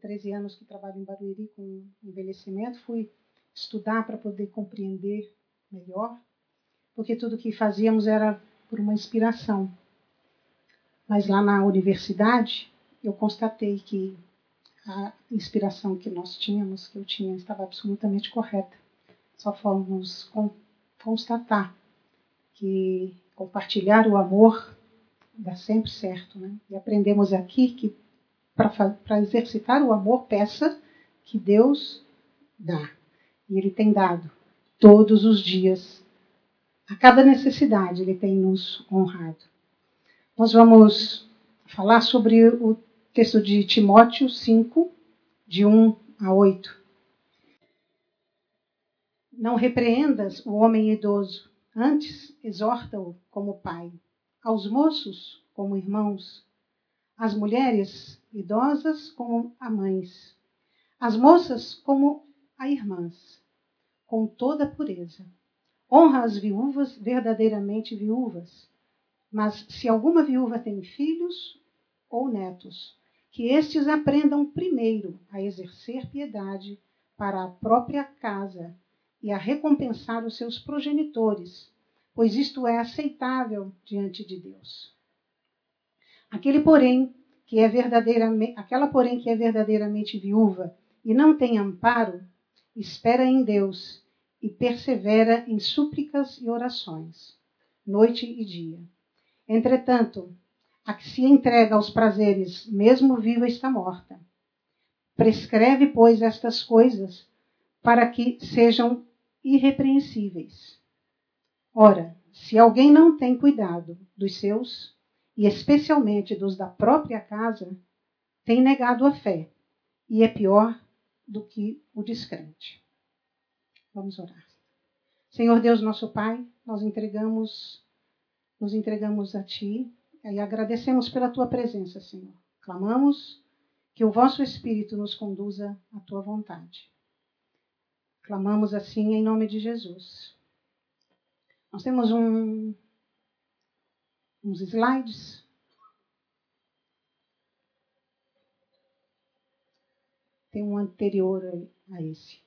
13 anos que trabalho em Barueri com envelhecimento, fui estudar para poder compreender melhor, porque tudo que fazíamos era por uma inspiração. Mas lá na universidade, eu constatei que a inspiração que nós tínhamos, que eu tinha, estava absolutamente correta. Só fomos constatar que compartilhar o amor dá sempre certo, né? E aprendemos aqui que para exercitar o amor, peça que Deus dá. E Ele tem dado todos os dias. A cada necessidade Ele tem nos honrado. Nós vamos falar sobre o texto de Timóteo 5, de 1 a 8. Não repreendas o homem idoso, antes exorta-o como pai, aos moços como irmãos, às mulheres idosas como a mães, as moças como a irmãs, com toda pureza. Honra as viúvas verdadeiramente viúvas. Mas se alguma viúva tem filhos ou netos, que estes aprendam primeiro a exercer piedade para a própria casa e a recompensar os seus progenitores, pois isto é aceitável diante de Deus. Aquele, porém, que é verdadeiramente, aquela, porém, que é verdadeiramente viúva e não tem amparo, espera em Deus e persevera em súplicas e orações, noite e dia. Entretanto, a que se entrega aos prazeres, mesmo viva, está morta. Prescreve, pois, estas coisas para que sejam irrepreensíveis. Ora, se alguém não tem cuidado dos seus, e especialmente dos da própria casa, tem negado a fé e é pior do que o descrente. Vamos orar. Senhor Deus, nosso Pai, nós entregamos, nos entregamos a Ti e agradecemos pela Tua presença, Senhor. Clamamos que o vosso Espírito nos conduza à Tua vontade. Clamamos assim em nome de Jesus. Nós temos um, uns slides. Tem um anterior a esse.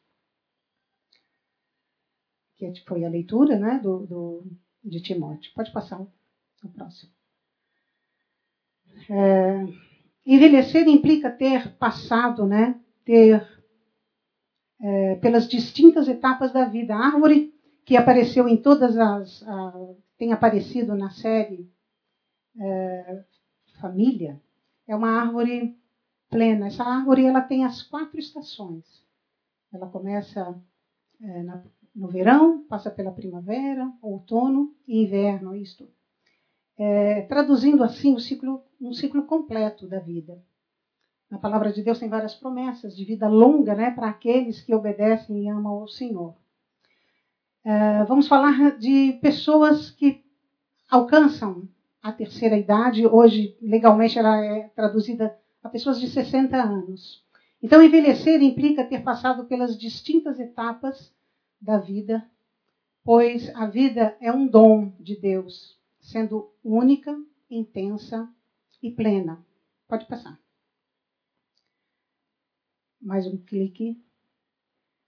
Que é, foi a leitura né, do, do de Timóteo. Pode passar o próximo. É, envelhecer implica ter passado, né, ter é, pelas distintas etapas da vida. A árvore que apareceu em todas as. A, tem aparecido na série é, família, é uma árvore plena. Essa árvore ela tem as quatro estações. Ela começa é, na, no verão, passa pela primavera, outono e inverno, isto. É, traduzindo assim o ciclo, um ciclo completo da vida. Na palavra de Deus tem várias promessas de vida longa né, para aqueles que obedecem e amam ao Senhor. É, vamos falar de pessoas que alcançam a terceira idade, hoje legalmente ela é traduzida a pessoas de 60 anos. Então, envelhecer implica ter passado pelas distintas etapas da vida, pois a vida é um dom de Deus, sendo única, intensa e plena. Pode passar. Mais um clique.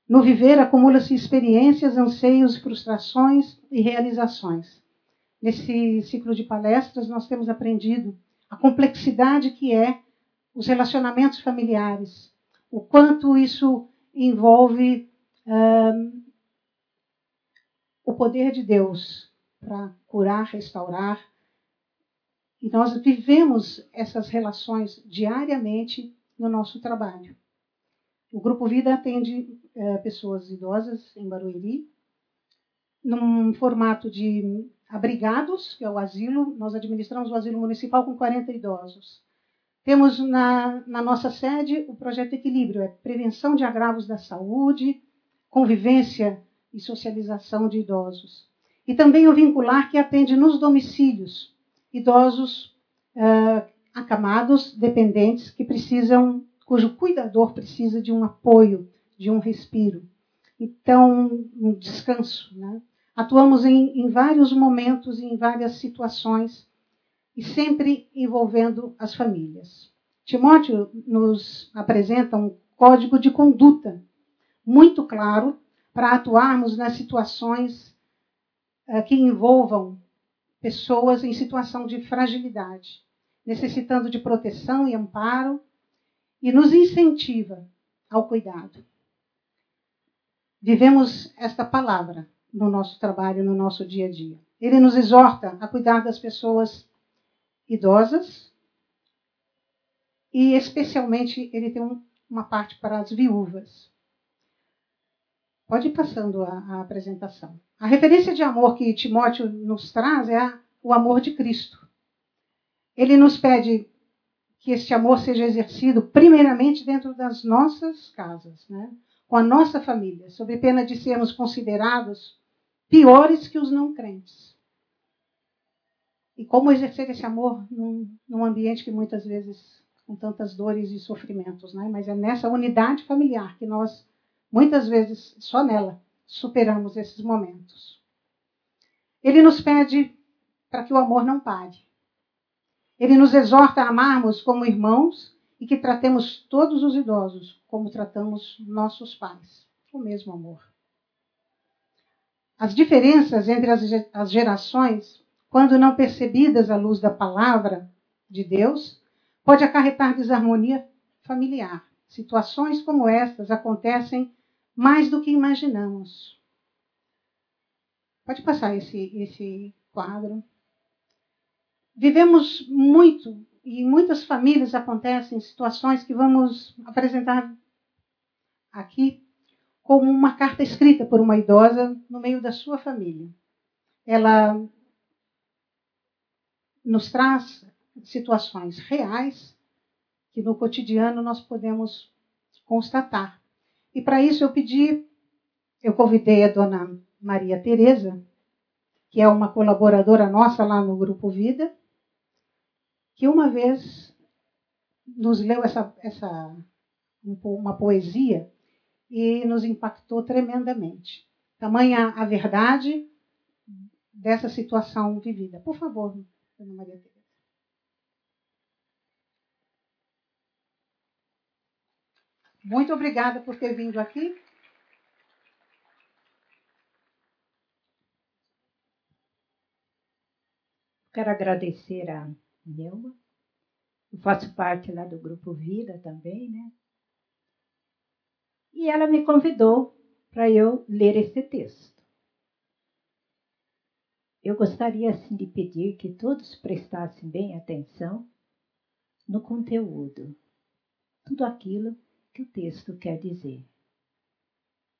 No viver acumula-se experiências, anseios, frustrações e realizações. Nesse ciclo de palestras, nós temos aprendido a complexidade que é os relacionamentos familiares, o quanto isso envolve um, o poder de Deus para curar, restaurar. E nós vivemos essas relações diariamente no nosso trabalho. O Grupo Vida atende é, pessoas idosas em Barueri, num formato de abrigados, que é o asilo. Nós administramos o asilo municipal com 40 idosos. Temos na, na nossa sede o projeto Equilíbrio, é prevenção de agravos da saúde, convivência e socialização de idosos. E também o vincular que atende nos domicílios idosos uh, acamados, dependentes, que precisam, cujo cuidador precisa de um apoio, de um respiro. Então, um descanso, né? Atuamos em, em vários momentos e em várias situações, e sempre envolvendo as famílias. Timóteo nos apresenta um código de conduta muito claro para atuarmos nas situações uh, que envolvam pessoas em situação de fragilidade, necessitando de proteção e amparo, e nos incentiva ao cuidado. Vivemos esta palavra no nosso trabalho, no nosso dia a dia. Ele nos exorta a cuidar das pessoas idosas e, especialmente, ele tem um, uma parte para as viúvas. Pode ir passando a, a, apresentação. A referência de amor que Timóteo nos traz é a, o amor de Cristo. Ele nos pede que este amor seja exercido primeiramente dentro das nossas casas, né? com a nossa família, sob pena de sermos considerados piores que os não crentes. E como exercer esse amor num, num ambiente que muitas vezes com tantas dores e sofrimentos, né? Mas é nessa unidade familiar que nós muitas vezes só nela superamos esses momentos. Ele nos pede para que o amor não pare. Ele nos exorta a amarmos como irmãos e que tratemos todos os idosos como tratamos nossos pais, o mesmo amor. As diferenças entre as gerações, quando não percebidas à luz da palavra de Deus, pode acarretar desarmonia familiar. Situações como estas acontecem mais do que imaginamos. Pode passar esse, esse quadro. Vivemos muito, e em muitas famílias acontecem situações que vamos apresentar aqui como uma carta escrita por uma idosa no meio da sua família. Ela nos traz situações reais que no cotidiano nós podemos constatar. E para isso eu pedi, eu convidei a dona Maria Tereza, que é uma colaboradora nossa lá no Grupo Vida, que uma vez nos leu essa, essa uma poesia e nos impactou tremendamente. Tamanha a verdade dessa situação vivida. Por favor, Dona Maria Tereza. Muito obrigada por ter vindo aqui. Quero agradecer a Nelma. Eu faço parte lá do Grupo Vida também, né? E ela me convidou para eu ler esse texto. Eu gostaria assim de pedir que todos prestassem bem atenção no conteúdo, tudo aquilo que o texto quer dizer.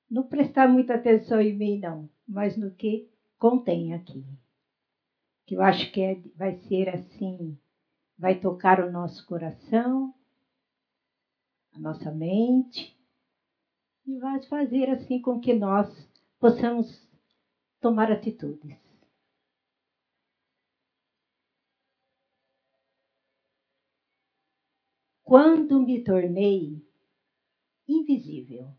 Não prestar muita atenção em mim, não, mas no que contém aqui. Que eu acho que é, vai ser assim, vai tocar o nosso coração, a nossa mente, e vai fazer assim com que nós possamos tomar atitudes. Quando me tornei invisível.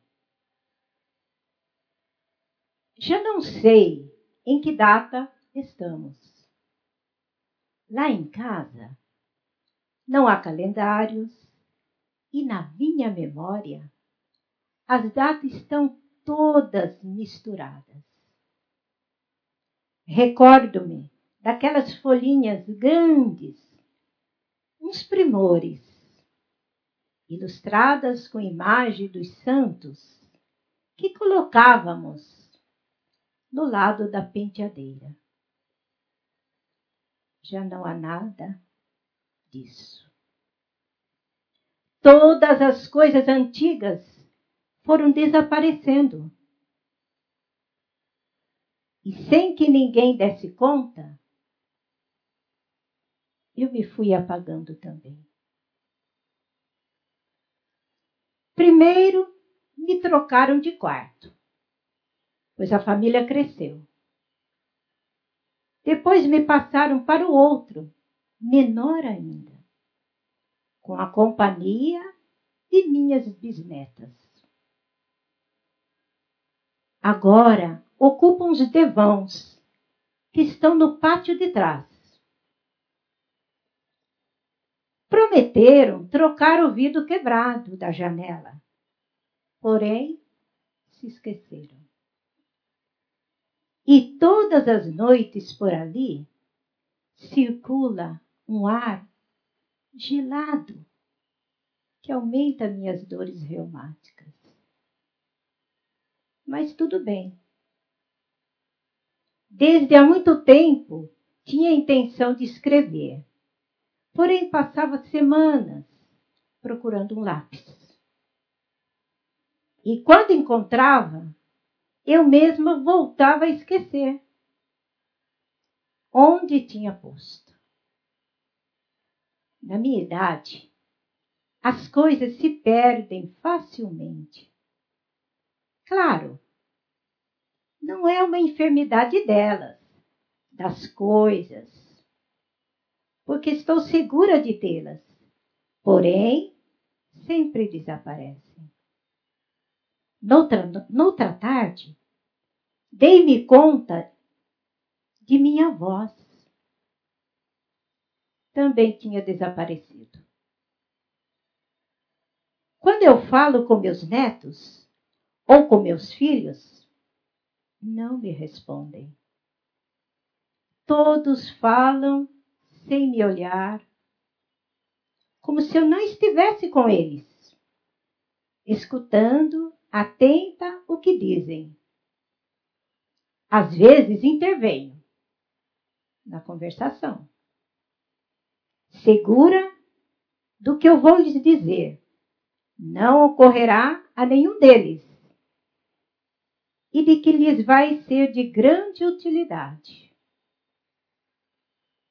Já não sei em que data estamos. Lá em casa não há calendários e na minha memória as datas estão todas misturadas. Recordo-me daquelas folhinhas grandes, uns primores, ilustradas com imagem dos santos que colocávamos no lado da penteadeira. Já não há nada disso. Todas as coisas antigas foram desaparecendo. E sem que ninguém desse conta, eu me fui apagando também. Primeiro, me trocaram de quarto, pois a família cresceu. Depois me passaram para o outro, menor ainda, com a companhia de minhas bisnetas. Agora ocupam os devãos que estão no pátio de trás. prometeram trocar o vidro quebrado da janela. Porém, se esqueceram. E todas as noites por ali circula um ar gelado que aumenta minhas dores reumáticas. Mas tudo bem. Desde há muito tempo tinha a intenção de escrever, porém passava semanas procurando um lápis. E quando encontrava, eu mesma voltava a esquecer onde tinha posto. Na minha idade, as coisas se perdem facilmente. Claro, não é uma enfermidade delas, das coisas, porque estou segura de tê-las, porém, sempre desaparecem. Noutra, noutra tarde, dei-me conta de minha voz. Também tinha desaparecido. Quando eu falo com meus netos ou com meus filhos, não me respondem. Todos falam sem me olhar, como se eu não estivesse com eles, escutando atenta o que dizem. Às vezes intervenho na conversação, segura do que eu vou lhes dizer. Não ocorrerá a nenhum deles, e de que lhes vai ser de grande utilidade.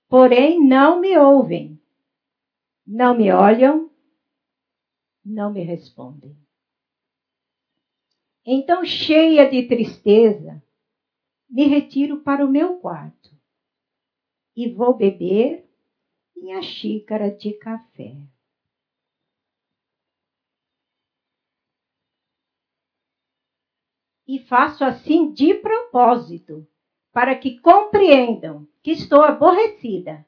Porém, não me ouvem, não me olham, não me respondem. Então, cheia de tristeza, me retiro para o meu quarto e vou beber minha xícara de café. E faço assim de propósito, para que compreendam que estou aborrecida,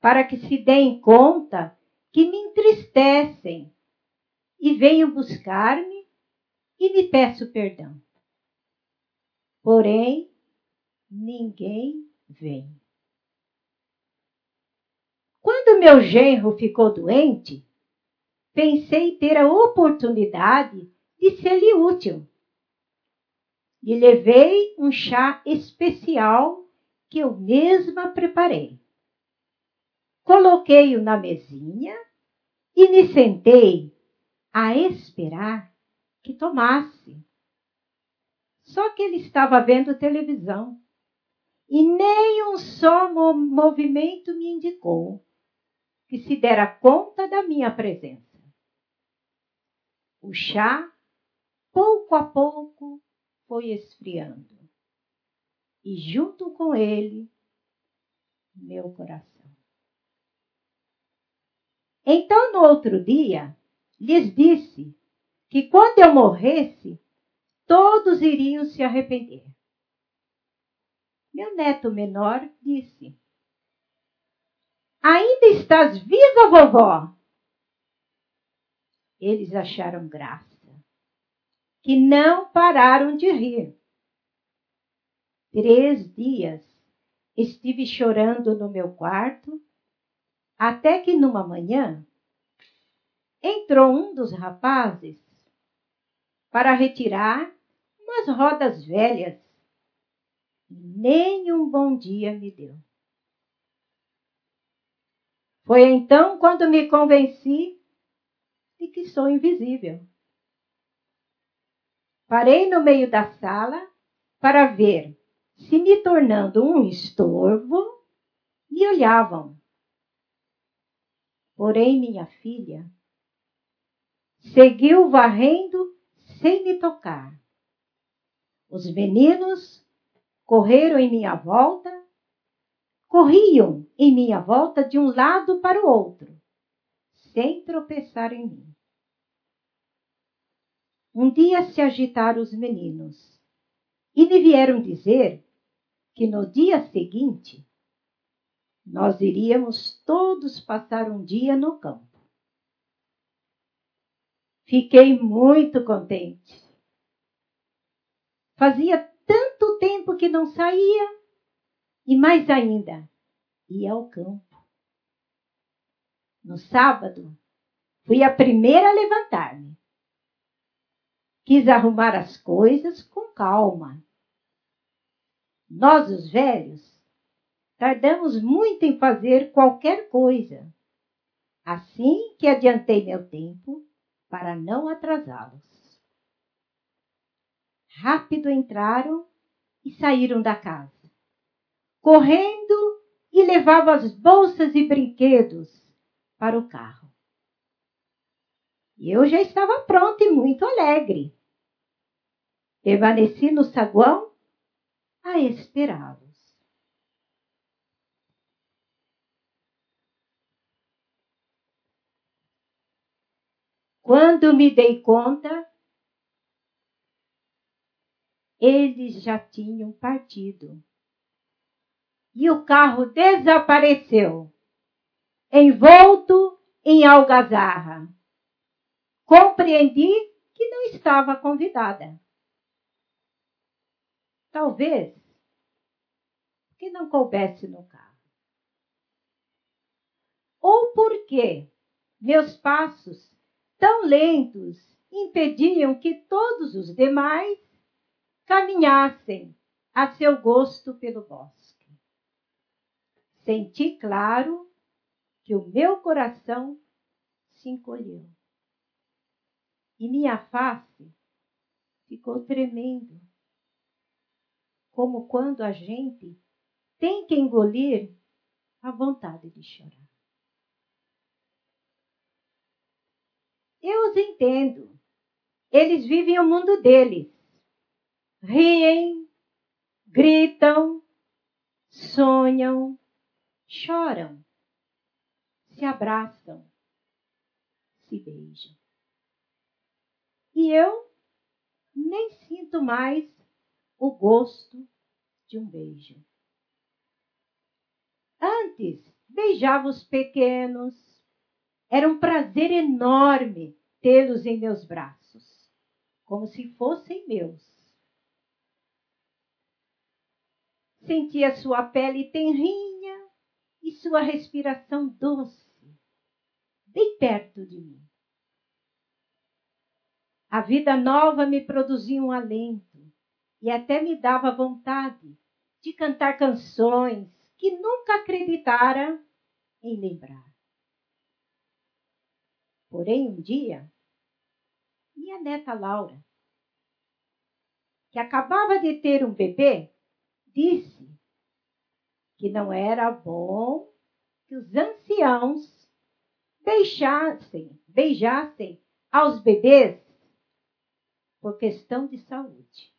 para que se deem conta que me entristecem e venham buscar-me e me peço perdão. Porém, ninguém vem. Quando meu genro ficou doente, pensei ter a oportunidade de ser-lhe útil. E levei um chá especial que eu mesma preparei. Coloquei-o na mesinha e me sentei a esperar que tomasse. Só que ele estava vendo televisão e nem um só movimento me indicou que se dera conta da minha presença. O chá, pouco a pouco, foi esfriando, e junto com ele, meu coração. Então, no outro dia, lhes disse que quando eu morresse, todos iriam se arrepender. Meu neto menor disse: Ainda estás viva, vovó? Eles acharam graça, que não pararam de rir. Três dias estive chorando no meu quarto, até que numa manhã entrou um dos rapazes para retirar umas rodas velhas nem um bom dia me deu. Foi então quando me convenci de que sou invisível. Parei no meio da sala para ver se, me tornando um estorvo, me olhavam. Porém, minha filha seguiu varrendo sem me tocar. Os meninos correram em minha volta, corriam em minha volta de um lado para o outro, sem tropeçar em mim. Um dia se agitaram os meninos e me vieram dizer que no dia seguinte nós iríamos todos passar um dia no campo. Fiquei muito contente. Fazia tanto tempo que não saía e mais ainda, ia ao campo. No sábado, fui a primeira a levantar-me. Quis arrumar as coisas com calma. Nós, os velhos, tardamos muito em fazer qualquer coisa. Assim que adiantei meu tempo para não atrasá-los. Rápido entraram e saíram da casa, correndo e levavam as bolsas e brinquedos para o carro. E eu já estava pronta e muito alegre. Permaneci no saguão a esperá-lo. Quando me dei conta, eles já tinham partido. E o carro desapareceu, envolto em algazarra. Compreendi que não estava convidada. Talvez que não coubesse no carro. Ou porque meus passos tão lentos impediam que todos os demais caminhassem a seu gosto pelo bosque. Senti claro que o meu coração se encolheu e minha face ficou tremendo, como quando a gente tem que engolir a vontade de chorar. Eu os entendo. Eles vivem o mundo deles. Riem, gritam, sonham, choram, se abraçam, se beijam. E eu nem sinto mais o gosto de um beijo. Antes, beijava os pequenos, era um prazer enorme tê-los em meus braços, como se fossem meus. Sentia sua pele tenrinha e sua respiração doce, bem perto de mim. A vida nova me produzia um alento e até me dava vontade de cantar canções que nunca acreditara em lembrar. Porém, um dia, minha neta Laura, que acabava de ter um bebê, disse que não era bom que os anciãos deixassem, beijassem aos bebês por questão de saúde.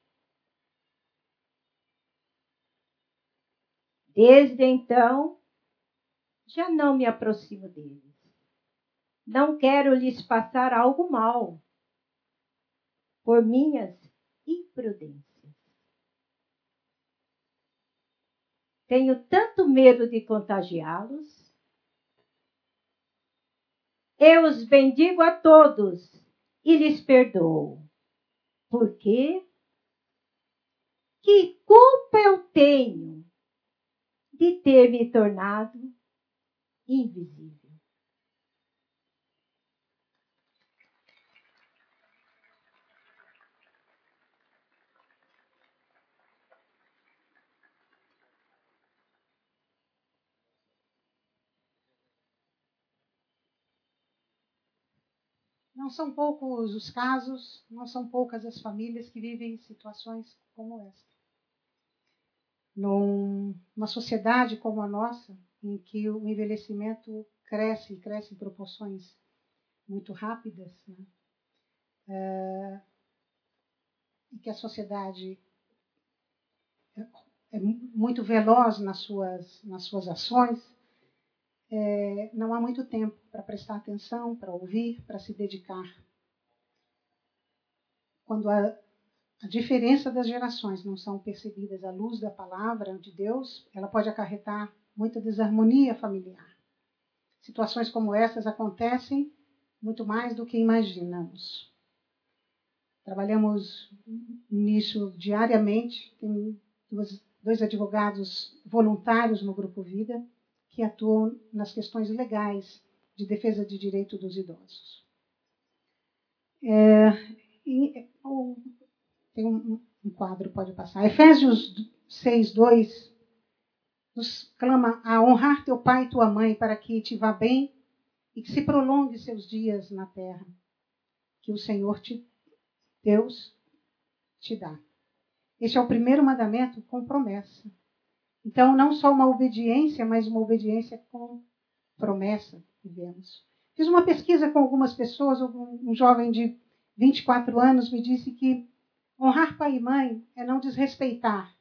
Desde então, já não me aproximo deles. Não quero lhes passar algo mal por minhas imprudências. Tenho tanto medo de contagiá-los. Eu os bendigo a todos e lhes perdoo. Por quê? Que culpa eu tenho de ter me tornado invisível? Não são poucos os casos, não são poucas as famílias que vivem situações como esta. Numa sociedade como a nossa, em que o envelhecimento cresce e cresce em proporções muito rápidas, né? é, e que a sociedade é muito veloz nas suas, nas suas ações, é, não há muito tempo para prestar atenção, para ouvir, para se dedicar. Quando a, a diferença das gerações não são percebidas à luz da palavra de Deus, ela pode acarretar muita desarmonia familiar. Situações como essas acontecem muito mais do que imaginamos. Trabalhamos nisso diariamente. Tem duas, dois advogados voluntários no Grupo Vida que atuam nas questões legais de defesa de direito dos idosos. É, e, ou, tem um, um, quadro, pode passar. Efésios 6, 2 nos clama a honrar teu pai e tua mãe para que te vá bem e que se prolongue seus dias na terra, que o Senhor te, Deus te dá. Este é o primeiro mandamento com promessa. Então, não só uma obediência, mas uma obediência com promessa que vemos. Fiz uma pesquisa com algumas pessoas, um jovem de 24 anos me disse que honrar pai e mãe é não desrespeitar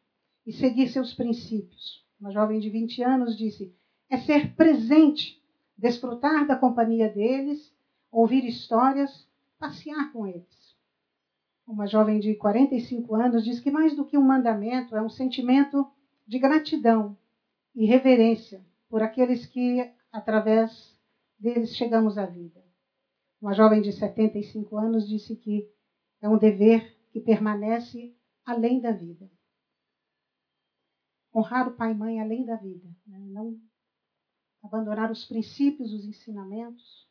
e seguir seus princípios. Uma jovem de 20 anos disse: é ser presente desfrutar da companhia deles, ouvir histórias, passear com eles. Uma jovem de 45 anos diz que mais do que um mandamento, é um sentimento de gratidão e reverência por aqueles que, através deles, chegamos à vida. Uma jovem de 75 anos disse que é um dever que permanece além da vida. Honrar o pai e mãe além da vida, né? não abandonar os princípios, os ensinamentos,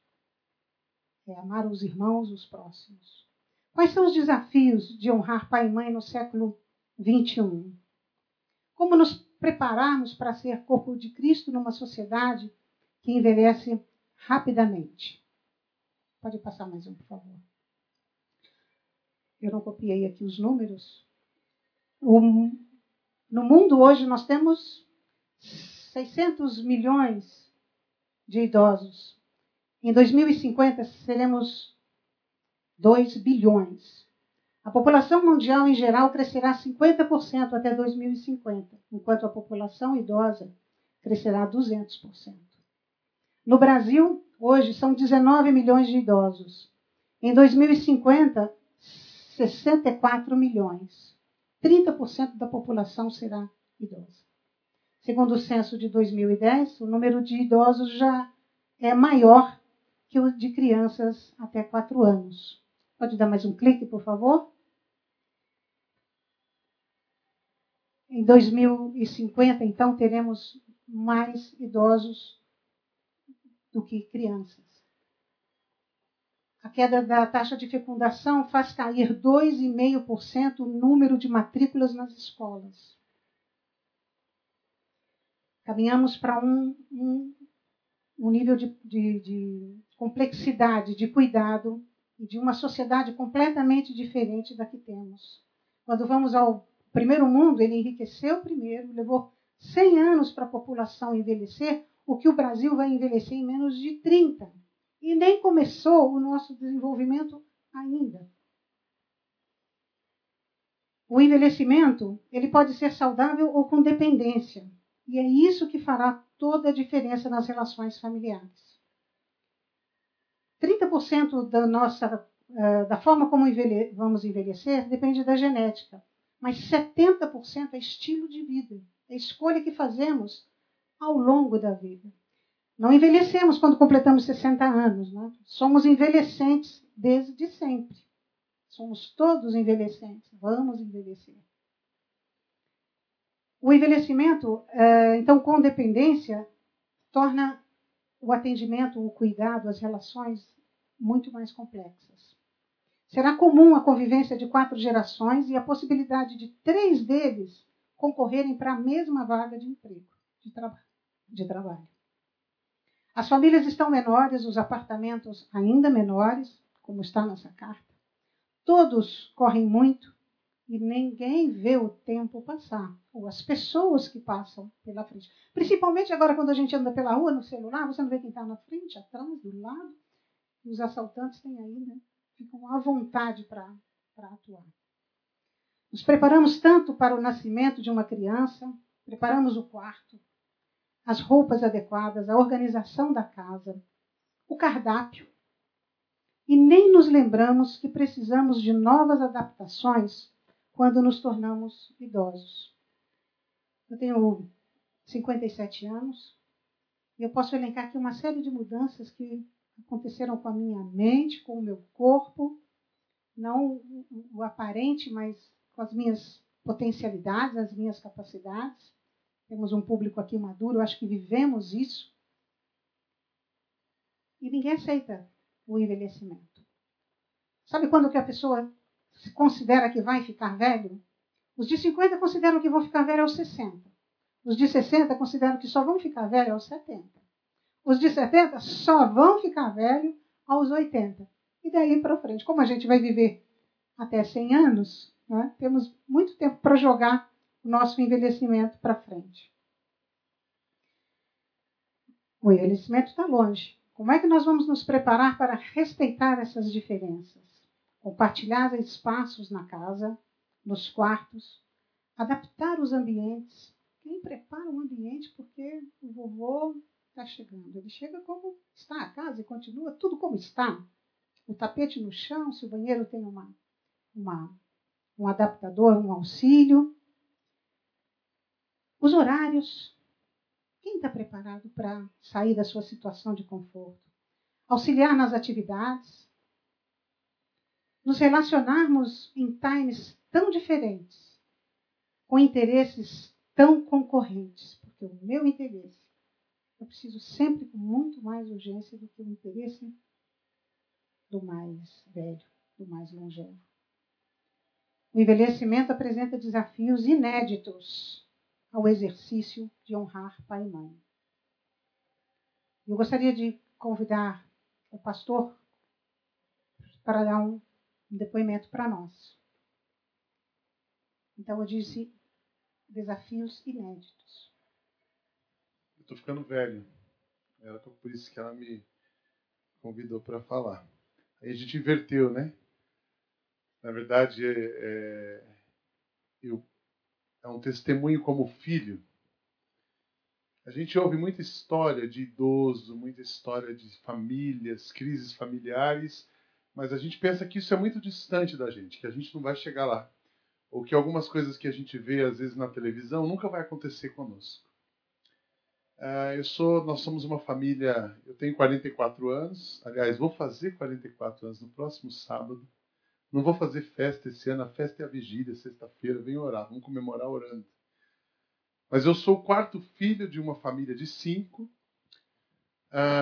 é amar os irmãos, os próximos. Quais são os desafios de honrar pai e mãe no século 21? Como nos prepararmos para ser corpo de Cristo numa sociedade que envelhece rapidamente? Pode passar mais um, por favor. Eu não copiei aqui os números. no mundo hoje nós temos 600 milhões de idosos. Em 2050 seremos 2 bilhões. A população mundial em geral crescerá 50% até 2050, enquanto a população idosa crescerá 200%. No Brasil, hoje são 19 milhões de idosos. Em 2050, 64 milhões. 30% da população será idosa. Segundo o censo de 2010, o número de idosos já é maior que o de crianças até 4 anos. Pode dar mais um clique, por favor? Em 2050, então, teremos mais idosos do que crianças. A queda da taxa de fecundação faz cair 2,5% o número de matrículas nas escolas. Caminhamos para um, um, um, nível de, de, de complexidade, de cuidado e de uma sociedade completamente diferente da que temos. Quando vamos ao primeiro mundo, ele enriqueceu primeiro, levou 100 anos para a população envelhecer, o que o Brasil vai envelhecer em menos de 30. E nem começou o nosso desenvolvimento ainda. O envelhecimento, ele pode ser saudável ou com dependência. E é isso que fará toda a diferença nas relações familiares. 30% da nossa eh, da forma como vamos envelhecer depende da genética, mas 70% é estilo de vida, é escolha que fazemos ao longo da vida. Não envelhecemos quando completamos 60 anos, né? somos envelhecentes desde sempre. Somos todos envelhecentes, vamos envelhecer. O envelhecimento, é, então, com dependência, torna o atendimento, o cuidado, as relações muito mais complexas. Será comum a convivência de quatro gerações e a possibilidade de três deles concorrerem para a mesma vaga de emprego, de, traba de trabalho. As famílias estão menores, os apartamentos ainda menores, como está nessa carta. Todos correm muito e ninguém vê o tempo passar, ou as pessoas que passam pela frente. Principalmente agora quando a gente anda pela rua no celular, você não vê quem está na frente, atrás, do lado. E os assaltantes têm aí, né? Ficam à vontade para atuar. Nos preparamos tanto para o nascimento de uma criança, preparamos o quarto, as roupas adequadas, a organização da casa, o cardápio, e nem nos lembramos que precisamos de novas adaptações quando nos tornamos idosos. Eu tenho 57 anos. E eu posso elencar aqui uma série de mudanças que aconteceram com a minha mente, com o meu corpo, não o aparente, mas com as minhas potencialidades, as minhas capacidades. Temos um público aqui maduro, acho que vivemos isso. E ninguém aceita o envelhecimento. Sabe quando que a pessoa considera que vai ficar velho? Os de 50 consideram que vão ficar velho aos 60. Os de 60 consideram que só vão ficar velho aos 70. Os de 70 só vão ficar velho aos 80. E daí para frente, como a gente vai viver até 100 anos, né, temos muito tempo para jogar o nosso envelhecimento para frente. O envelhecimento está longe. Como é que nós vamos nos preparar para respeitar essas diferenças? Compartilhar espaços na casa, nos quartos, adaptar os ambientes. Quem prepara o ambiente porque o vovô está chegando? Ele chega como está a casa e continua tudo como está. O tapete no chão, se o banheiro tem uma, uma, um adaptador, um auxílio. Os horários. Quem está preparado para sair da sua situação de conforto? Auxiliar nas atividades. Nos relacionarmos em times tão diferentes, com interesses tão concorrentes, porque o meu interesse eu preciso sempre com muito mais urgência do que o interesse do mais velho, do mais longevo. O envelhecimento apresenta desafios inéditos ao exercício de honrar pai e mãe. Eu gostaria de convidar o pastor para dar um depoimento para nós. Então eu disse desafios inéditos. Eu estou ficando velho. Era por isso que ela me convidou para falar. Aí a gente inverteu, né? Na verdade, é, é, eu, é um testemunho como filho. A gente ouve muita história de idoso, muita história de famílias, crises familiares, mas a gente pensa que isso é muito distante da gente, que a gente não vai chegar lá ou que algumas coisas que a gente vê às vezes na televisão nunca vai acontecer conosco. Uh, eu sou, nós somos uma família. Eu tenho 44 anos. Aliás, vou fazer 44 anos no próximo sábado. Não vou fazer festa esse ano. A festa é a vigília, sexta-feira. Venho orar. Vamos comemorar orando. Mas eu sou o quarto filho de uma família de cinco.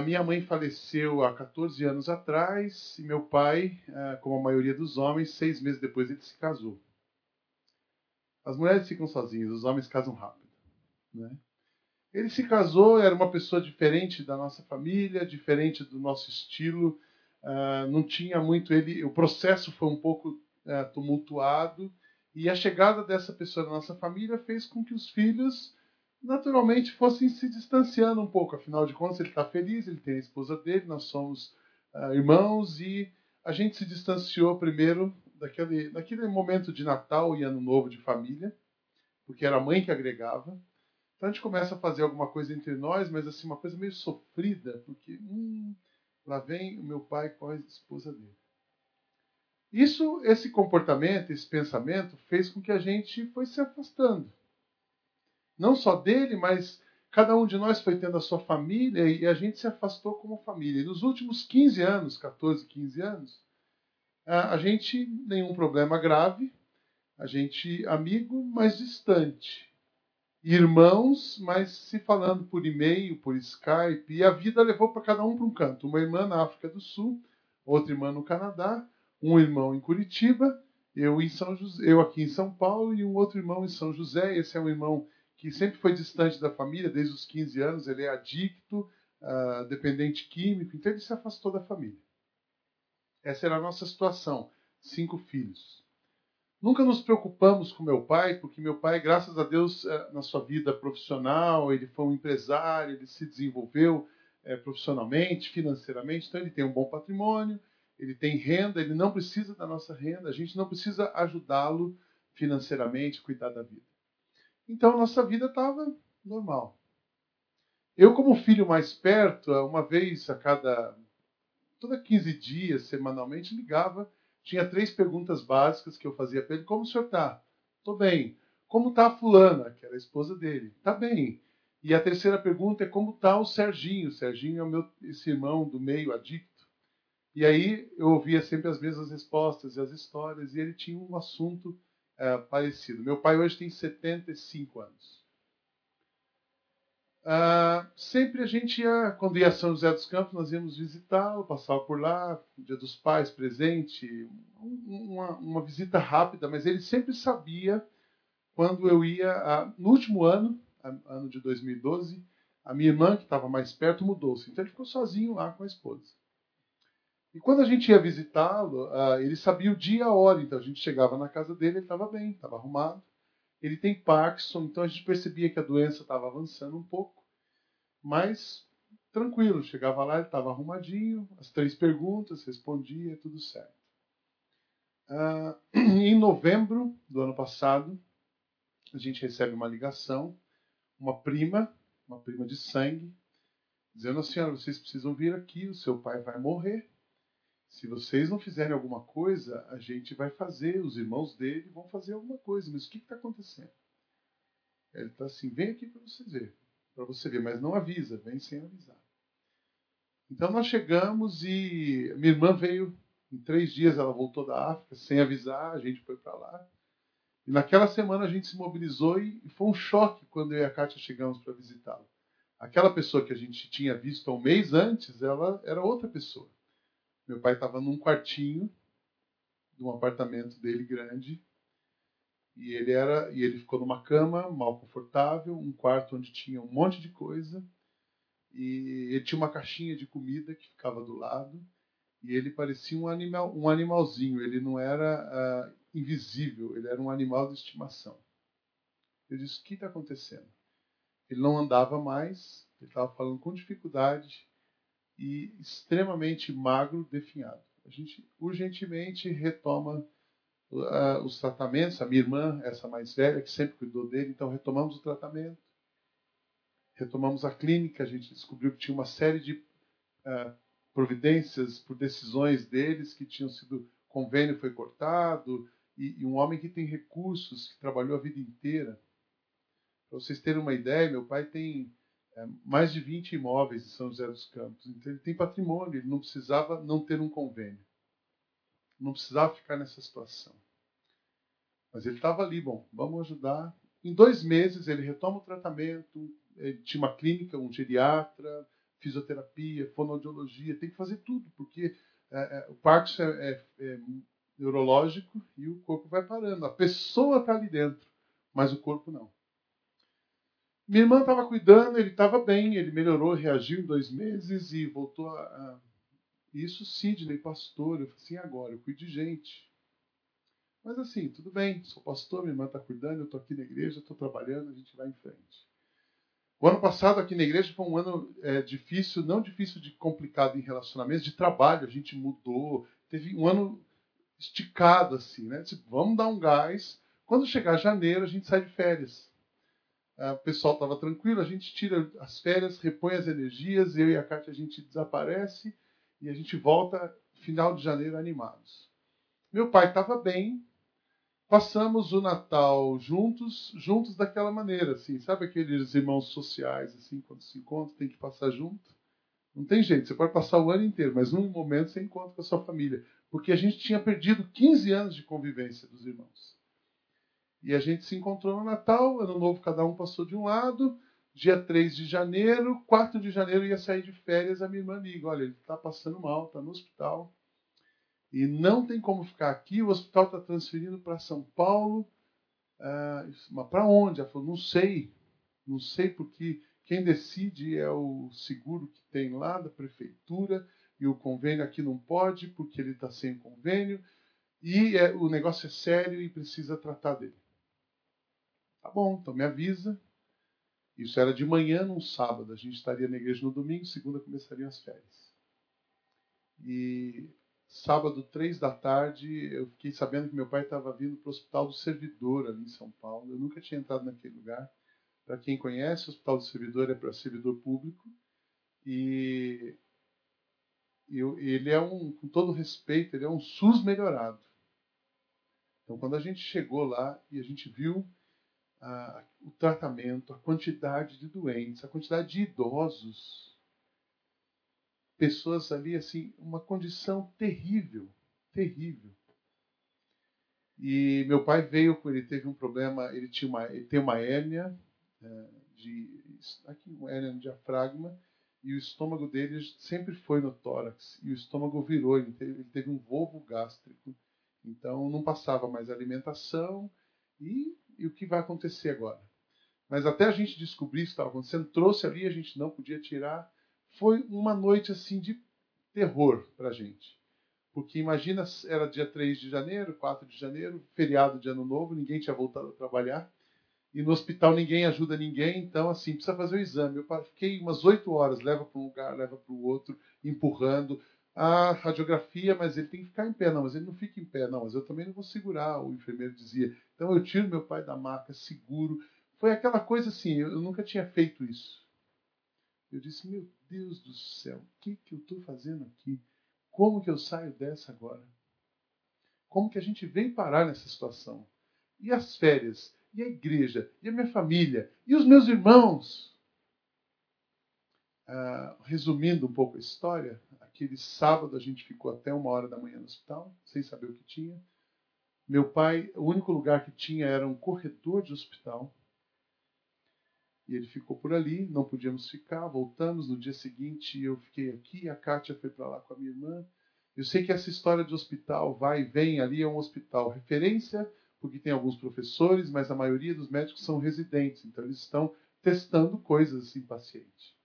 Minha mãe faleceu há 14 anos atrás e meu pai, uh, como a maioria dos homens, seis meses depois ele se casou. As mulheres ficam sozinhas, os homens casam rápido. Né? Ele se casou, era uma pessoa diferente da nossa família, diferente do nosso estilo. Uh, não tinha muito ele. O processo foi um pouco uh, tumultuado e a chegada dessa pessoa na nossa família fez com que os filhos naturalmente fossem se distanciando um pouco. Afinal de contas, ele está feliz, ele tem a esposa dele, nós somos uh, irmãos e a gente se distanciou primeiro daquele, daquele momento de Natal e Ano Novo de família, porque era a mãe que agregava. Então a gente começa a fazer alguma coisa entre nós, mas assim, uma coisa meio sofrida, porque hum, lá vem o meu pai com a esposa dele. Isso, esse comportamento, esse pensamento, fez com que a gente foi se afastando. Não só dele, mas cada um de nós foi tendo a sua família e a gente se afastou como família. E nos últimos 15 anos, 14, 15 anos, a gente nenhum problema grave, a gente amigo, mas distante. Irmãos, mas se falando por e-mail, por Skype, e a vida levou para cada um para um canto. Uma irmã na África do Sul, outra irmã no Canadá, um irmão em Curitiba, eu em São José, eu aqui em São Paulo e um outro irmão em São José. Esse é um irmão que sempre foi distante da família desde os 15 anos, ele é adicto, uh, dependente químico, então ele se afastou da família. Essa era a nossa situação. Cinco filhos. Nunca nos preocupamos com meu pai, porque meu pai, graças a Deus, eh, na sua vida profissional, ele foi um empresário, ele se desenvolveu é, profissionalmente, financeiramente, então ele tem um bom patrimônio, ele tem renda, ele não precisa da nossa renda, a gente não precisa ajudá-lo financeiramente, cuidar da vida. Então nossa vida estava normal. Eu, como filho mais perto, uma vez a cada toda 15 dias, semanalmente, ligava. Tinha três perguntas básicas que eu fazia para ele. Como o senhor está? Estou bem. Como está a fulana, que era a esposa dele? Está bem. E a terceira pergunta é como está o Serginho? O Serginho é o meu, esse irmão do meio adicto. E aí eu ouvia sempre as mesmas respostas e as histórias, e ele tinha um assunto é, parecido. Meu pai hoje tem 75 anos. Uh, sempre a gente ia, quando ia a São José dos Campos, nós íamos visitá-lo, passava por lá, Dia dos Pais, presente, uma, uma, visita rápida, mas ele sempre sabia quando eu ia, uh, no último ano, ano de 2012, a minha irmã, que estava mais perto, mudou-se. Então ele ficou sozinho lá com a esposa. E quando a gente ia visitá-lo, uh, ele sabia o dia e a hora. Então a gente chegava na casa dele, ele estava bem, estava arrumado. Ele tem Parkinson, então a gente percebia que a doença estava avançando um pouco. Mas tranquilo, chegava lá, ele estava arrumadinho, as três perguntas, respondia, tudo certo. Uh, em novembro do ano passado, a gente recebe uma ligação, uma prima, uma prima de sangue, dizendo assim: vocês precisam vir aqui, o seu pai vai morrer. Se vocês não fizerem alguma coisa, a gente vai fazer, os irmãos dele vão fazer alguma coisa. Mas o que está acontecendo? Ele está assim: vem aqui para vocês verem para você ver, mas não avisa, vem sem avisar. Então nós chegamos e minha irmã veio, em três dias ela voltou da África, sem avisar, a gente foi para lá. E naquela semana a gente se mobilizou e foi um choque quando eu e a Kátia chegamos para visitá-la. Aquela pessoa que a gente tinha visto um mês antes, ela era outra pessoa. Meu pai estava num quartinho de um apartamento dele grande, e ele era e ele ficou numa cama mal confortável, um quarto onde tinha um monte de coisa. E ele tinha uma caixinha de comida que ficava do lado. E ele parecia um animal, um animalzinho. Ele não era uh, invisível. Ele era um animal de estimação. Eu disse: o que está acontecendo? Ele não andava mais. Ele estava falando com dificuldade e extremamente magro, definhado. A gente urgentemente retoma uh, os tratamentos. A minha irmã, essa mais velha, que sempre cuidou dele, então retomamos o tratamento. Retomamos a clínica, a gente descobriu que tinha uma série de uh, providências por decisões deles que tinham sido convênio foi cortado e, e um homem que tem recursos que trabalhou a vida inteira. Para vocês terem uma ideia, meu pai tem é, mais de 20 imóveis em São José dos Campos. Então ele tem patrimônio, ele não precisava não ter um convênio. Não precisava ficar nessa situação. Mas ele estava ali, bom, vamos ajudar. Em dois meses ele retoma o tratamento, tinha uma clínica, um geriatra, fisioterapia, fonoaudiologia, tem que fazer tudo, porque é, é, o Parkinson é, é, é, neurológico e o corpo vai parando. A pessoa está ali dentro, mas o corpo não. Minha irmã estava cuidando, ele estava bem, ele melhorou, reagiu em dois meses e voltou a, a isso, Sidney, pastor. Eu falei assim, agora, eu cuido de gente. Mas assim, tudo bem, sou pastor, minha irmã está cuidando, eu estou aqui na igreja, estou trabalhando, a gente vai em frente. O ano passado aqui na igreja foi um ano é, difícil, não difícil de complicado em relacionamentos, de trabalho, a gente mudou, teve um ano esticado assim, né? Tipo, vamos dar um gás. Quando chegar janeiro, a gente sai de férias. Ah, o pessoal estava tranquilo, a gente tira as férias, repõe as energias, eu e a Kátia a gente desaparece e a gente volta final de janeiro animados. Meu pai estava bem, passamos o Natal juntos, juntos daquela maneira, assim, sabe aqueles irmãos sociais, assim, quando se encontram, tem que passar junto? Não tem jeito, você pode passar o ano inteiro, mas num momento você encontra com a sua família. Porque a gente tinha perdido 15 anos de convivência dos irmãos. E a gente se encontrou no Natal, ano novo, cada um passou de um lado, Dia 3 de janeiro, 4 de janeiro ia sair de férias, a minha irmã liga, olha, ele está passando mal, está no hospital. E não tem como ficar aqui, o hospital está transferindo para São Paulo. Ah, mas para onde? Ela falou, não sei. Não sei porque quem decide é o seguro que tem lá da prefeitura e o convênio aqui não pode porque ele está sem convênio e é, o negócio é sério e precisa tratar dele. Tá bom, então me avisa isso era de manhã num sábado. A gente estaria na igreja no domingo, segunda começariam as férias. E sábado, três da tarde, eu fiquei sabendo que meu pai estava vindo para o Hospital do Servidor, ali em São Paulo. Eu nunca tinha entrado naquele lugar. Para quem conhece, o Hospital do Servidor é para servidor público. E ele é um, com todo respeito, ele é um SUS melhorado. Então, quando a gente chegou lá e a gente viu o tratamento, a quantidade de doentes, a quantidade de idosos. Pessoas ali, assim, uma condição terrível, terrível. E meu pai veio, ele teve um problema, ele, tinha uma, ele tem uma hérnia, é, de, aqui, uma hérnia no diafragma, e o estômago dele sempre foi no tórax, e o estômago virou, ele teve, ele teve um volvo gástrico. Então não passava mais alimentação, e, e o que vai acontecer agora? Mas até a gente descobrir isso estava acontecendo, trouxe ali, a gente não podia tirar. Foi uma noite assim de terror para a gente. Porque imagina, era dia 3 de janeiro, 4 de janeiro, feriado de ano novo, ninguém tinha voltado a trabalhar. E no hospital ninguém ajuda ninguém, então assim, precisa fazer o exame. Eu fiquei umas 8 horas, leva para um lugar, leva para o outro, empurrando. A radiografia, mas ele tem que ficar em pé. Não, mas ele não fica em pé, não, mas eu também não vou segurar, o enfermeiro dizia. Então eu tiro meu pai da maca, seguro. Foi aquela coisa assim, eu nunca tinha feito isso. Eu disse, meu Deus do céu, o que, que eu estou fazendo aqui? Como que eu saio dessa agora? Como que a gente vem parar nessa situação? E as férias? E a igreja? E a minha família? E os meus irmãos? Ah, resumindo um pouco a história, aquele sábado a gente ficou até uma hora da manhã no hospital, sem saber o que tinha. Meu pai, o único lugar que tinha era um corredor de hospital. E ele ficou por ali, não podíamos ficar, voltamos. No dia seguinte eu fiquei aqui, a Kátia foi para lá com a minha irmã. Eu sei que essa história de hospital vai e vem, ali é um hospital referência, porque tem alguns professores, mas a maioria dos médicos são residentes, então eles estão testando coisas em paciente.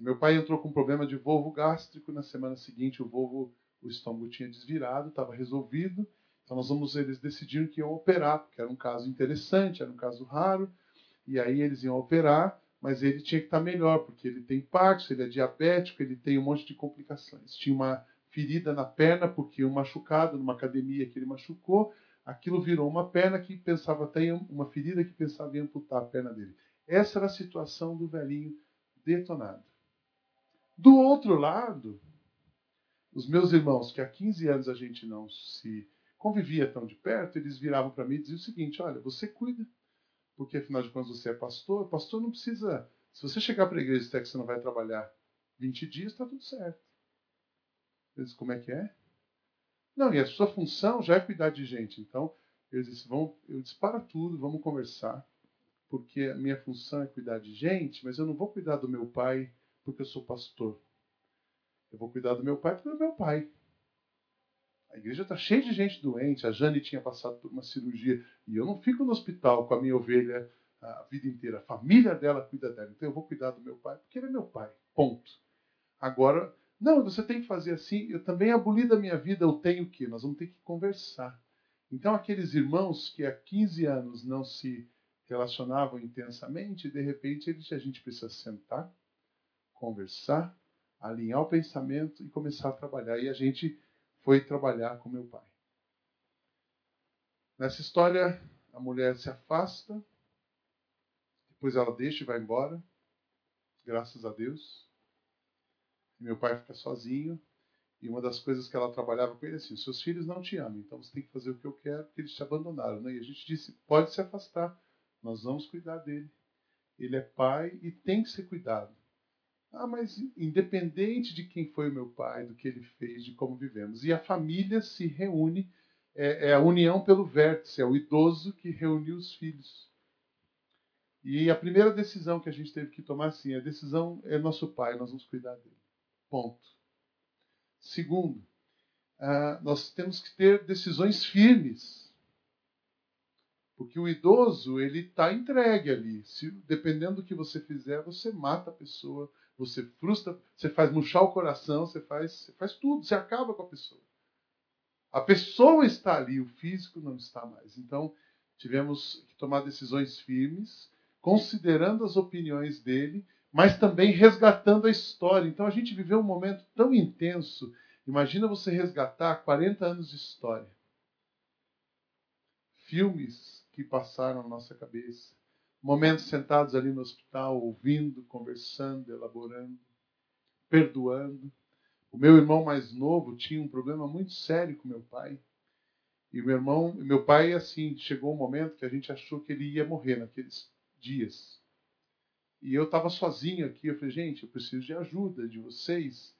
Meu pai entrou com um problema de volvo gástrico, na semana seguinte o volvo, o estômago tinha desvirado, estava resolvido. Então nós vamos, eles decidiram que iam operar, porque era um caso interessante, era um caso raro, e aí eles iam operar, mas ele tinha que estar melhor, porque ele tem Parkinson, ele é diabético, ele tem um monte de complicações. Tinha uma ferida na perna, porque um machucado numa academia que ele machucou, aquilo virou uma perna que pensava até uma ferida que pensava em amputar a perna dele. Essa era a situação do velhinho detonado. Do outro lado, os meus irmãos, que há 15 anos a gente não se convivia tão de perto, eles viravam para mim e diziam o seguinte: olha, você cuida, porque afinal de contas você é pastor. Pastor não precisa. Se você chegar para a igreja e disser que você não vai trabalhar 20 dias, está tudo certo. Eles como é que é? Não, e a sua função já é cuidar de gente. Então, eles disse, eu disse, para tudo, vamos conversar, porque a minha função é cuidar de gente, mas eu não vou cuidar do meu pai porque eu sou pastor. Eu vou cuidar do meu pai porque é meu pai. A igreja está cheia de gente doente. A Jane tinha passado por uma cirurgia e eu não fico no hospital com a minha ovelha a vida inteira. A família dela cuida dela. Então eu vou cuidar do meu pai porque ele é meu pai. Ponto. Agora, não, você tem que fazer assim. Eu também aboli da minha vida. Eu tenho que. Nós vamos ter que conversar. Então aqueles irmãos que há 15 anos não se relacionavam intensamente, de repente eles, a gente precisa sentar, conversar, alinhar o pensamento e começar a trabalhar. E a gente foi trabalhar com meu pai. Nessa história, a mulher se afasta, depois ela deixa e vai embora, graças a Deus. E meu pai fica sozinho. E uma das coisas que ela trabalhava com ele é assim: seus filhos não te amam, então você tem que fazer o que eu quero, porque eles te abandonaram. Né? E a gente disse: pode se afastar, nós vamos cuidar dele. Ele é pai e tem que ser cuidado. Ah, mas independente de quem foi o meu pai, do que ele fez, de como vivemos. E a família se reúne, é, é a união pelo vértice, é o idoso que reuniu os filhos. E a primeira decisão que a gente teve que tomar, assim, a decisão é nosso pai, nós vamos cuidar dele. Ponto. Segundo, ah, nós temos que ter decisões firmes. Porque o idoso, ele está entregue ali. Se, dependendo do que você fizer, você mata a pessoa, você frustra, você faz murchar o coração, você faz, você faz tudo, você acaba com a pessoa. A pessoa está ali, o físico não está mais. Então, tivemos que tomar decisões firmes, considerando as opiniões dele, mas também resgatando a história. Então, a gente viveu um momento tão intenso. Imagina você resgatar 40 anos de história. Filmes que passaram na nossa cabeça momentos sentados ali no hospital, ouvindo, conversando, elaborando, perdoando. O meu irmão mais novo tinha um problema muito sério com meu pai. E meu irmão, meu pai, assim, chegou um momento que a gente achou que ele ia morrer naqueles dias. E eu estava sozinho aqui. Eu falei, gente, eu preciso de ajuda de vocês.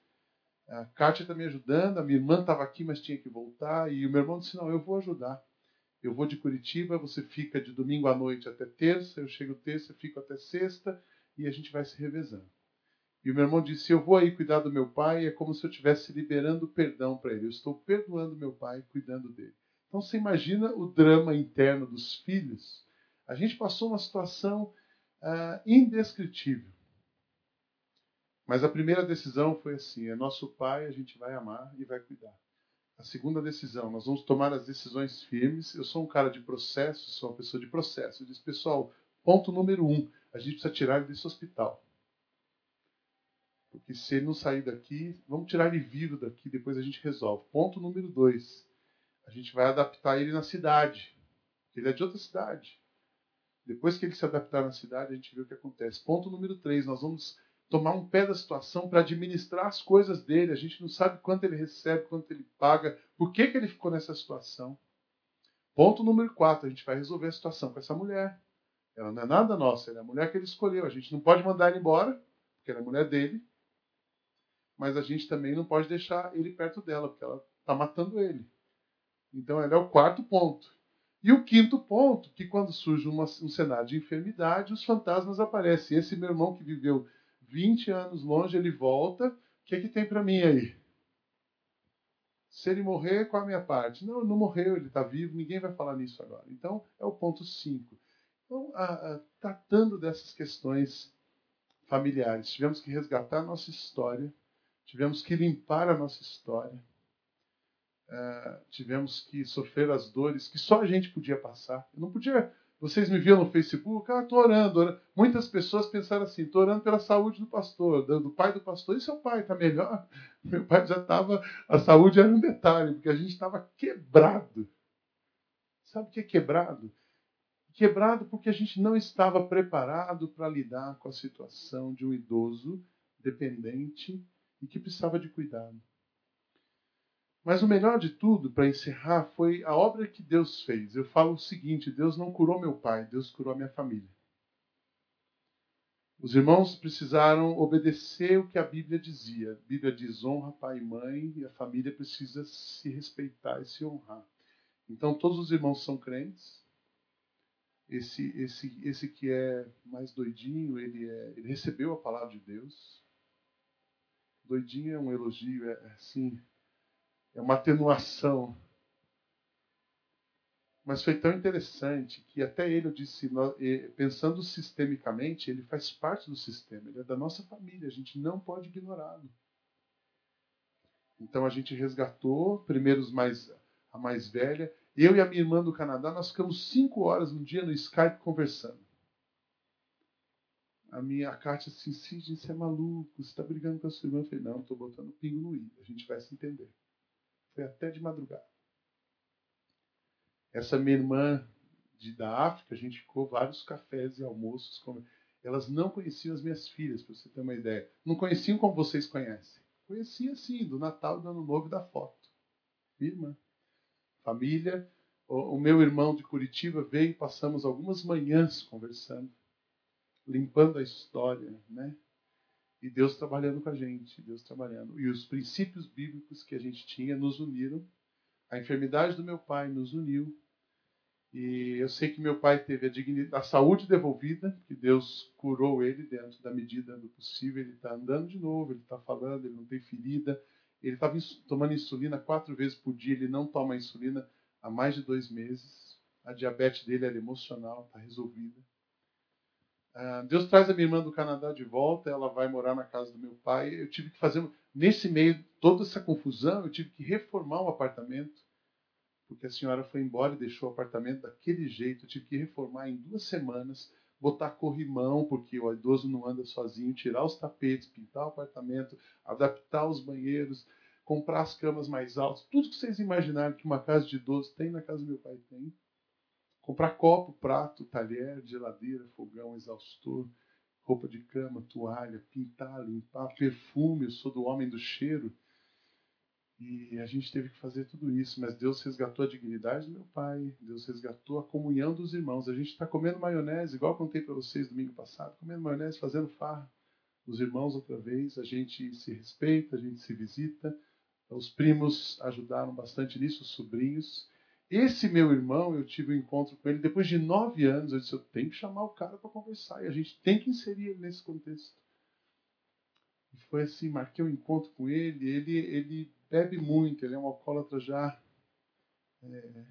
A Kátia está me ajudando, a minha irmã estava aqui, mas tinha que voltar. E o meu irmão disse: Não, eu vou ajudar. Eu vou de Curitiba, você fica de domingo à noite até terça, eu chego terça, fico até sexta e a gente vai se revezando. E o meu irmão disse: Eu vou aí cuidar do meu pai, é como se eu estivesse liberando perdão para ele. Eu estou perdoando meu pai, cuidando dele. Então você imagina o drama interno dos filhos. A gente passou uma situação uh, indescritível. Mas a primeira decisão foi assim: é nosso pai, a gente vai amar e vai cuidar. A segunda decisão, nós vamos tomar as decisões firmes. Eu sou um cara de processo, sou uma pessoa de processo. Eu disse, pessoal, ponto número um, a gente precisa tirar ele desse hospital. Porque se ele não sair daqui, vamos tirar ele vivo daqui, depois a gente resolve. Ponto número dois, a gente vai adaptar ele na cidade. Ele é de outra cidade. Depois que ele se adaptar na cidade, a gente vê o que acontece. Ponto número três, nós vamos tomar um pé da situação para administrar as coisas dele. A gente não sabe quanto ele recebe, quanto ele paga, por que, que ele ficou nessa situação. Ponto número quatro, a gente vai resolver a situação com essa mulher. Ela não é nada nossa, ela é a mulher que ele escolheu. A gente não pode mandar ele embora, porque ela é mulher dele. Mas a gente também não pode deixar ele perto dela, porque ela está matando ele. Então, ele é o quarto ponto. E o quinto ponto, que quando surge uma, um cenário de enfermidade, os fantasmas aparecem. Esse meu irmão que viveu 20 anos longe, ele volta. O que, é que tem para mim aí? Se ele morrer, qual a minha parte? Não, não morreu, ele está vivo, ninguém vai falar nisso agora. Então, é o ponto 5. Então, a, a, tratando dessas questões familiares, tivemos que resgatar a nossa história, tivemos que limpar a nossa história, uh, tivemos que sofrer as dores que só a gente podia passar. Eu não podia vocês me viram no Facebook? Ah, estou orando, orando. Muitas pessoas pensaram assim: estou orando pela saúde do pastor, do pai do pastor. E seu pai está melhor? Meu pai já estava. A saúde era um detalhe, porque a gente estava quebrado. Sabe o que é quebrado? Quebrado porque a gente não estava preparado para lidar com a situação de um idoso dependente e que precisava de cuidado. Mas o melhor de tudo, para encerrar, foi a obra que Deus fez. Eu falo o seguinte: Deus não curou meu pai, Deus curou a minha família. Os irmãos precisaram obedecer o que a Bíblia dizia. A Bíblia diz: honra pai e mãe, e a família precisa se respeitar e se honrar. Então, todos os irmãos são crentes. Esse, esse, esse que é mais doidinho, ele, é, ele recebeu a palavra de Deus. Doidinho é um elogio, é assim, é uma atenuação. Mas foi tão interessante que até ele, eu disse, pensando sistemicamente, ele faz parte do sistema, ele é da nossa família, a gente não pode ignorá-lo. Então a gente resgatou, primeiro os mais, a mais velha, eu e a minha irmã do Canadá, nós ficamos cinco horas no dia no Skype conversando. A minha a Kátia assim, Cid, você é maluco, você está brigando com a sua irmã. Eu falei, não, estou botando pingo no i, a gente vai se entender. Foi até de madrugada. Essa minha irmã de, da África, a gente ficou vários cafés e almoços. Com... Elas não conheciam as minhas filhas, para você ter uma ideia. Não conheciam como vocês conhecem. Conhecia sim, do Natal, do Ano Novo e da foto. Minha irmã. Família. O, o meu irmão de Curitiba veio passamos algumas manhãs conversando, limpando a história, né? E Deus trabalhando com a gente, Deus trabalhando. E os princípios bíblicos que a gente tinha nos uniram. A enfermidade do meu pai nos uniu. E eu sei que meu pai teve a, a saúde devolvida, que Deus curou ele dentro da medida do possível. Ele está andando de novo, ele está falando, ele não tem ferida. Ele estava tomando insulina quatro vezes por dia, ele não toma insulina há mais de dois meses. A diabetes dele era emocional, está resolvida. Ah, Deus traz a minha irmã do Canadá de volta, ela vai morar na casa do meu pai. Eu tive que fazer, nesse meio, toda essa confusão, eu tive que reformar o apartamento, porque a senhora foi embora e deixou o apartamento daquele jeito. Eu tive que reformar em duas semanas, botar corrimão, porque o idoso não anda sozinho, tirar os tapetes, pintar o apartamento, adaptar os banheiros, comprar as camas mais altas. Tudo que vocês imaginaram que uma casa de idoso tem, na casa do meu pai tem. Comprar copo, prato, talher, geladeira, fogão, exaustor, roupa de cama, toalha, pintar, limpar, perfume. Eu sou do homem do cheiro. E a gente teve que fazer tudo isso, mas Deus resgatou a dignidade do meu pai, Deus resgatou a comunhão dos irmãos. A gente está comendo maionese, igual contei para vocês domingo passado, comendo maionese, fazendo farra. Os irmãos outra vez, a gente se respeita, a gente se visita. Os primos ajudaram bastante nisso, os sobrinhos. Esse meu irmão, eu tive um encontro com ele depois de nove anos. Eu disse: eu tenho que chamar o cara para conversar e a gente tem que inserir ele nesse contexto. E foi assim: marquei um encontro com ele. Ele, ele bebe muito, ele é um alcoólatra já. É,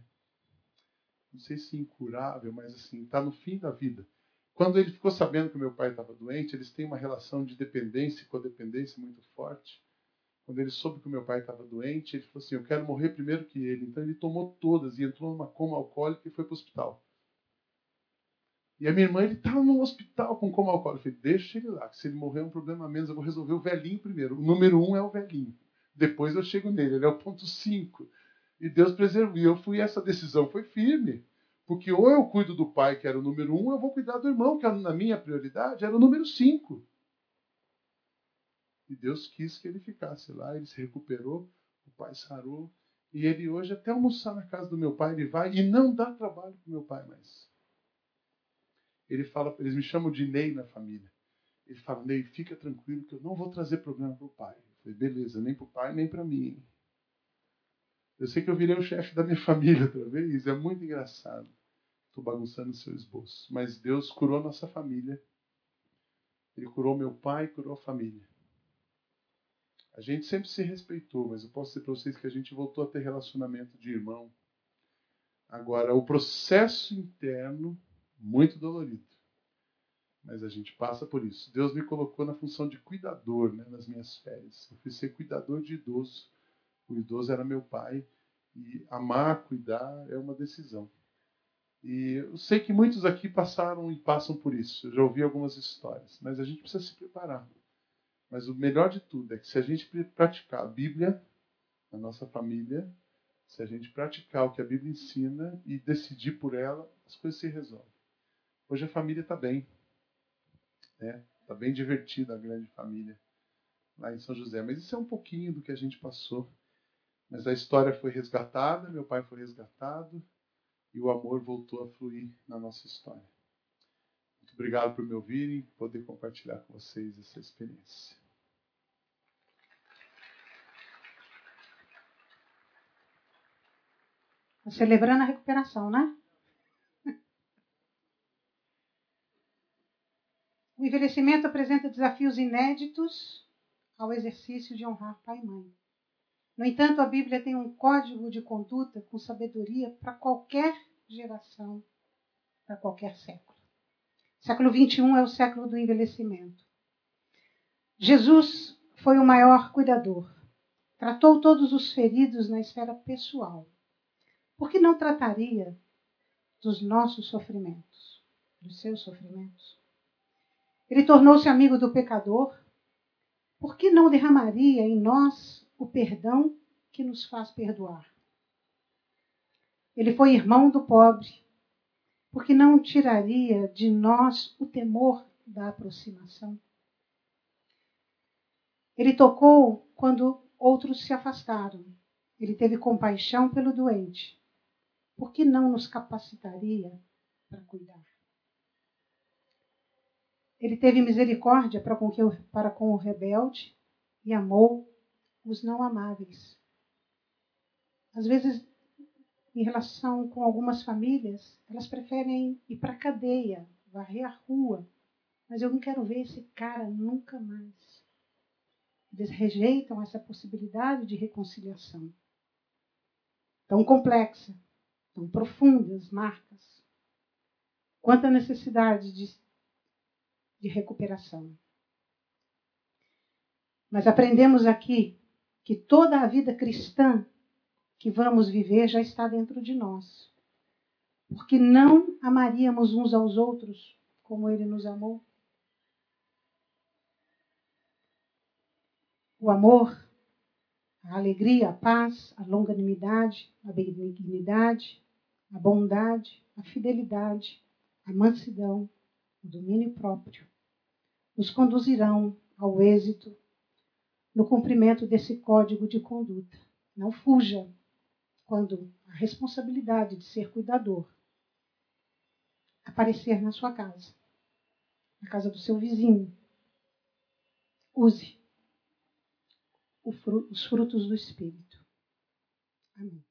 não sei se incurável, mas assim, está no fim da vida. Quando ele ficou sabendo que meu pai estava doente, eles têm uma relação de dependência e codependência muito forte quando ele soube que o meu pai estava doente, ele falou assim: Eu quero morrer primeiro que ele. Então ele tomou todas e entrou numa coma alcoólica e foi para o hospital. E a minha irmã, ele estava no hospital com coma alcoólica. Eu falei: Deixa ele lá, que se ele morrer é um problema menos, eu vou resolver o velhinho primeiro. O número um é o velhinho. Depois eu chego nele, ele é o ponto cinco. E Deus preservou. E eu fui, essa decisão foi firme. Porque ou eu cuido do pai, que era o número um, eu vou cuidar do irmão, que na minha prioridade era o número cinco. E Deus quis que ele ficasse lá, ele se recuperou, o pai sarou. E ele hoje, até almoçar na casa do meu pai, ele vai e não dá trabalho para meu pai mais. Ele fala, eles me chamam de Ney na família. Ele fala, Ney, fica tranquilo que eu não vou trazer problema para o pai. Eu falei, beleza, nem para o pai, nem para mim. Eu sei que eu virei o chefe da minha família outra vez, é muito engraçado. Estou bagunçando o seu esboço. Mas Deus curou nossa família. Ele curou meu pai, curou a família. A gente sempre se respeitou, mas eu posso dizer para vocês que a gente voltou a ter relacionamento de irmão. Agora, o processo interno, muito dolorido. Mas a gente passa por isso. Deus me colocou na função de cuidador né, nas minhas férias. Eu fui ser cuidador de idoso. O idoso era meu pai. E amar, cuidar é uma decisão. E eu sei que muitos aqui passaram e passam por isso. Eu já ouvi algumas histórias. Mas a gente precisa se preparar. Mas o melhor de tudo é que se a gente praticar a Bíblia na nossa família, se a gente praticar o que a Bíblia ensina e decidir por ela, as coisas se resolvem. Hoje a família está bem. Está né? Tá bem divertida a grande família lá em São José. Mas isso é um pouquinho do que a gente passou. Mas a história foi resgatada, meu pai foi resgatado e o amor voltou a fluir na nossa história obrigado por me ouvirem e poder compartilhar com vocês essa experiência. Celebrando a recuperação, né? O envelhecimento apresenta desafios inéditos ao exercício de honrar pai e mãe. No entanto, a Bíblia tem um código de conduta com sabedoria para qualquer geração, para qualquer século. Século 21 é o século do envelhecimento. Jesus foi o maior cuidador. Tratou todos os feridos na esfera pessoal. Por que não trataria dos nossos sofrimentos, dos seus sofrimentos? Ele tornou-se amigo do pecador. Por que não derramaria em nós o perdão que nos faz perdoar? Ele foi irmão do pobre porque não tiraria de nós o temor da aproximação. Ele tocou quando outros se afastaram. Ele teve compaixão pelo doente. Por que não nos capacitaria para cuidar? Ele teve misericórdia para com, para com o rebelde e amou os não amáveis. Às vezes em relação com algumas famílias, elas preferem ir para a cadeia, varrer a rua. Mas eu não quero ver esse cara nunca mais. Eles rejeitam essa possibilidade de reconciliação. Tão complexa, tão profundas marcas. Quanta necessidade de, de recuperação. Mas aprendemos aqui que toda a vida cristã que vamos viver já está dentro de nós. Porque não amaríamos uns aos outros como ele nos amou. O amor, a alegria, a paz, a longanimidade, a benignidade, a bondade, a fidelidade, a mansidão, o domínio próprio, nos conduzirão ao êxito no cumprimento desse código de conduta Não fuja quando a responsabilidade de ser cuidador aparecer na sua casa, na casa do seu vizinho. Use os frutos do Espírito. Amém.